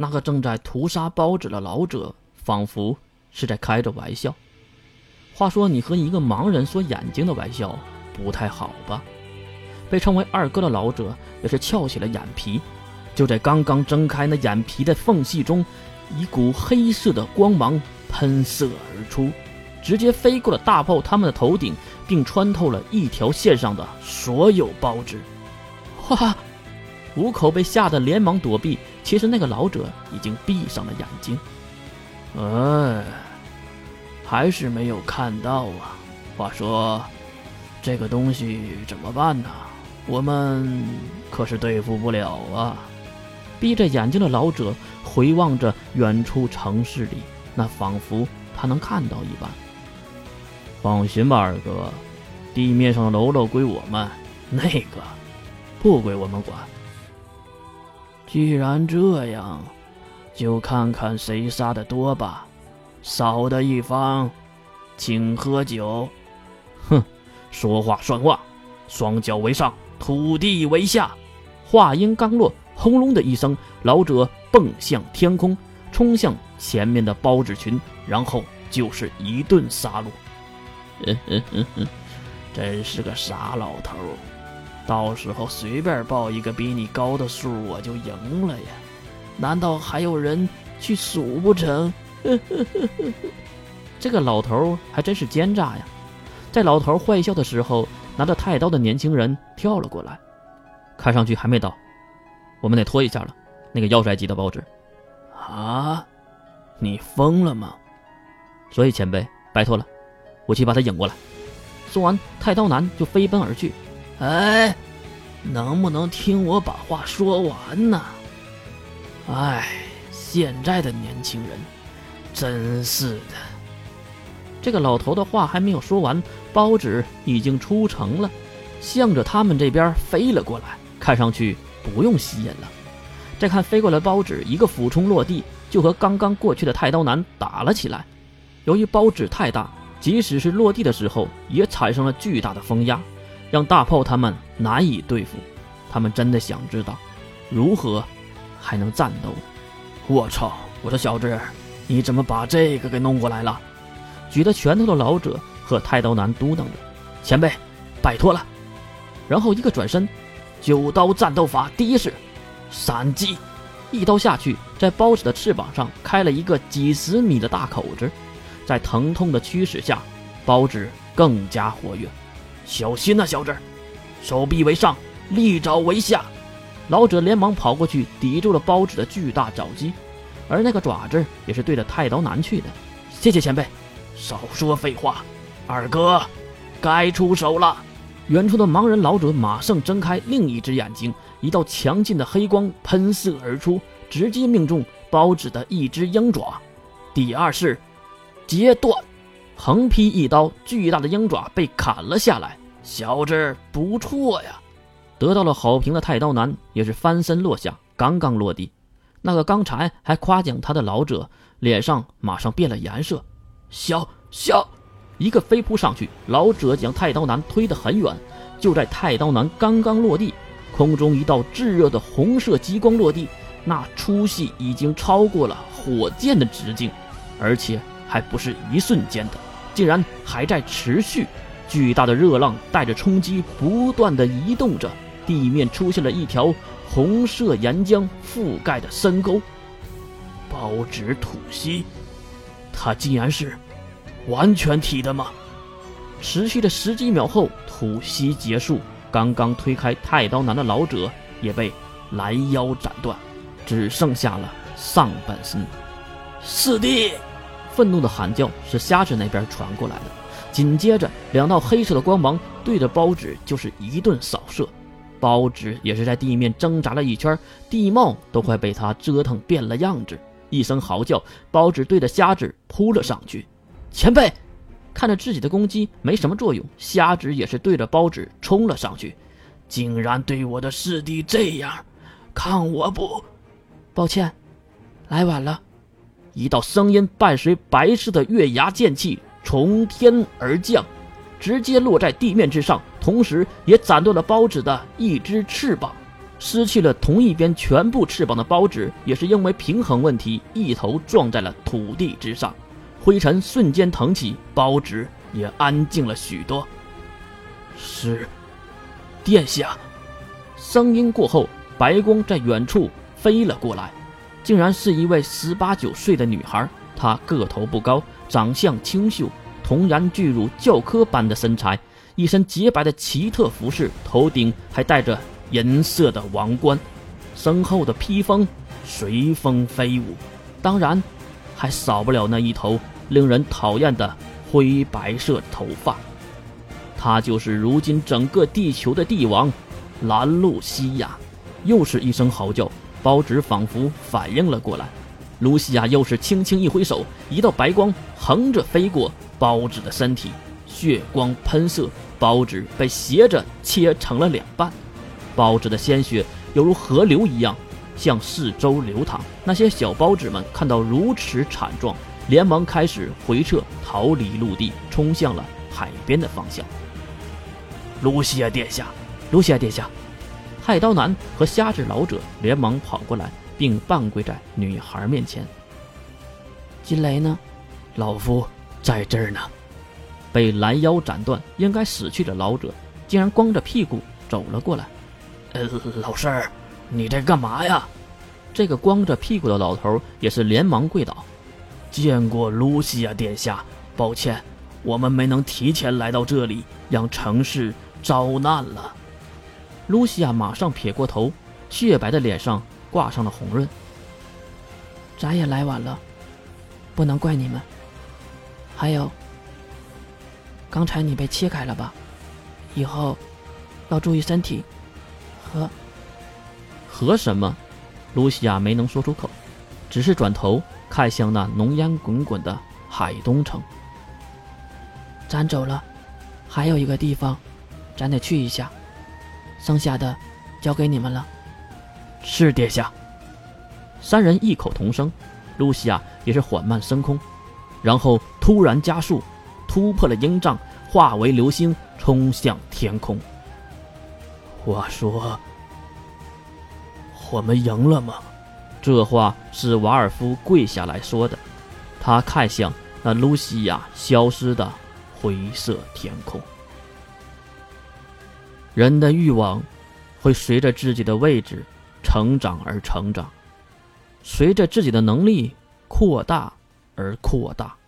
那个正在屠杀包子的老者仿佛是在开着玩笑。话说，你和一个盲人说眼睛的玩笑不太好吧？被称为二哥的老者也是翘起了眼皮，就在刚刚睁开那眼皮的缝隙中，一股黑色的光芒喷射而出，直接飞过了大炮他们的头顶，并穿透了一条线上的所有包纸。哇！五口被吓得连忙躲避，其实那个老者已经闭上了眼睛。哎，还是没有看到啊！话说，这个东西怎么办呢？我们可是对付不了啊！闭着眼睛的老者回望着远处城市里，那仿佛他能看到一般。放心吧，二哥，地面上的喽啰归我们，那个不归我们管。既然这样，就看看谁杀的多吧。少的一方，请喝酒。哼，说话算话，双脚为上，土地为下。话音刚落，轰隆的一声，老者蹦向天空，冲向前面的包子群，然后就是一顿杀戮。嗯嗯嗯嗯真是个傻老头。到时候随便报一个比你高的数，我就赢了呀！难道还有人去数不成？这个老头还真是奸诈呀！在老头坏笑的时候，拿着太刀的年轻人跳了过来，看上去还没到，我们得拖一下了。那个要帅级的报纸，啊！你疯了吗？所以前辈，拜托了，我去把他引过来。说完，太刀男就飞奔而去。哎，能不能听我把话说完呢？哎，现在的年轻人，真是的。这个老头的话还没有说完，包纸已经出城了，向着他们这边飞了过来。看上去不用吸引了。再看飞过来包纸，一个俯冲落地，就和刚刚过去的太刀男打了起来。由于包纸太大，即使是落地的时候，也产生了巨大的风压。让大炮他们难以对付，他们真的想知道，如何还能战斗？我操！我说小子，你怎么把这个给弄过来了？举着拳头的老者和太刀男嘟囔着：“前辈，拜托了。”然后一个转身，九刀战斗法第一式，闪击，一刀下去，在包子的翅膀上开了一个几十米的大口子，在疼痛的驱使下，包子更加活跃。小心呐，小子！手臂为上，利爪为下。老者连忙跑过去，抵住了包子的巨大爪击，而那个爪子也是对着太刀男去的。谢谢前辈。少说废话，二哥，该出手了。远处的盲人老者马上睁开另一只眼睛，一道强劲的黑光喷射而出，直接命中包子的一只鹰爪。第二式，截断。横劈一刀，巨大的鹰爪被砍了下来。小子不错呀，得到了好评的太刀男也是翻身落下。刚刚落地，那个刚才还夸奖他的老者脸上马上变了颜色。小小，一个飞扑上去，老者将太刀男推得很远。就在太刀男刚刚落地，空中一道炙热的红色激光落地，那粗细已经超过了火箭的直径，而且还不是一瞬间的。竟然还在持续，巨大的热浪带着冲击，不断的移动着，地面出现了一条红色岩浆覆盖的深沟。包纸吐息，他竟然是完全体的吗？持续了十几秒后，吐息结束，刚刚推开太刀男的老者也被拦腰斩断，只剩下了上半身。四弟。愤怒的喊叫是瞎子那边传过来的，紧接着两道黑色的光芒对着包纸就是一顿扫射，包纸也是在地面挣扎了一圈，地貌都快被他折腾变了样子。一声嚎叫，包纸对着瞎子扑了上去。前辈看着自己的攻击没什么作用，瞎子也是对着包纸冲了上去，竟然对我的师弟这样，看我不，抱歉，来晚了。一道声音伴随白色的月牙剑气从天而降，直接落在地面之上，同时也斩断了包子的一只翅膀。失去了同一边全部翅膀的包纸，也是因为平衡问题，一头撞在了土地之上，灰尘瞬间腾起，包纸也安静了许多。是，殿下。声音过后，白光在远处飞了过来，竟然是一位十八九岁的女孩。她个头不高，长相清秀，童颜巨乳，教科般的身材，一身洁白的奇特服饰，头顶还戴着。银色的王冠，身后的披风随风飞舞，当然，还少不了那一头令人讨厌的灰白色头发。他就是如今整个地球的帝王，兰露西亚。又是一声嚎叫，包纸仿佛反应了过来。露西亚又是轻轻一挥手，一道白光横着飞过包子的身体，血光喷射，包子被斜着切成了两半。包子的鲜血犹如河流一样向四周流淌。那些小包子们看到如此惨状，连忙开始回撤，逃离陆地，冲向了海边的方向。卢西亚殿下，卢西亚殿下，海刀男和瞎子老者连忙跑过来，并半跪在女孩面前。金雷呢？老夫在这儿呢。被拦腰斩断、应该死去的老者，竟然光着屁股走了过来。呃，老师，你在干嘛呀？这个光着屁股的老头也是连忙跪倒，见过露西亚殿下，抱歉，我们没能提前来到这里，让城市遭难了。露西亚马上撇过头，雪白的脸上挂上了红润。咱也来晚了，不能怪你们。还有，刚才你被切开了吧？以后要注意身体。和和什么？露西亚没能说出口，只是转头看向那浓烟滚滚的海东城。咱走了，还有一个地方，咱得去一下。剩下的交给你们了。是殿下。三人异口同声。露西亚也是缓慢升空，然后突然加速，突破了鹰障，化为流星冲向天空。话说，我们赢了吗？这话是瓦尔夫跪下来说的。他看向那露西亚消失的灰色天空。人的欲望会随着自己的位置成长而成长，随着自己的能力扩大而扩大。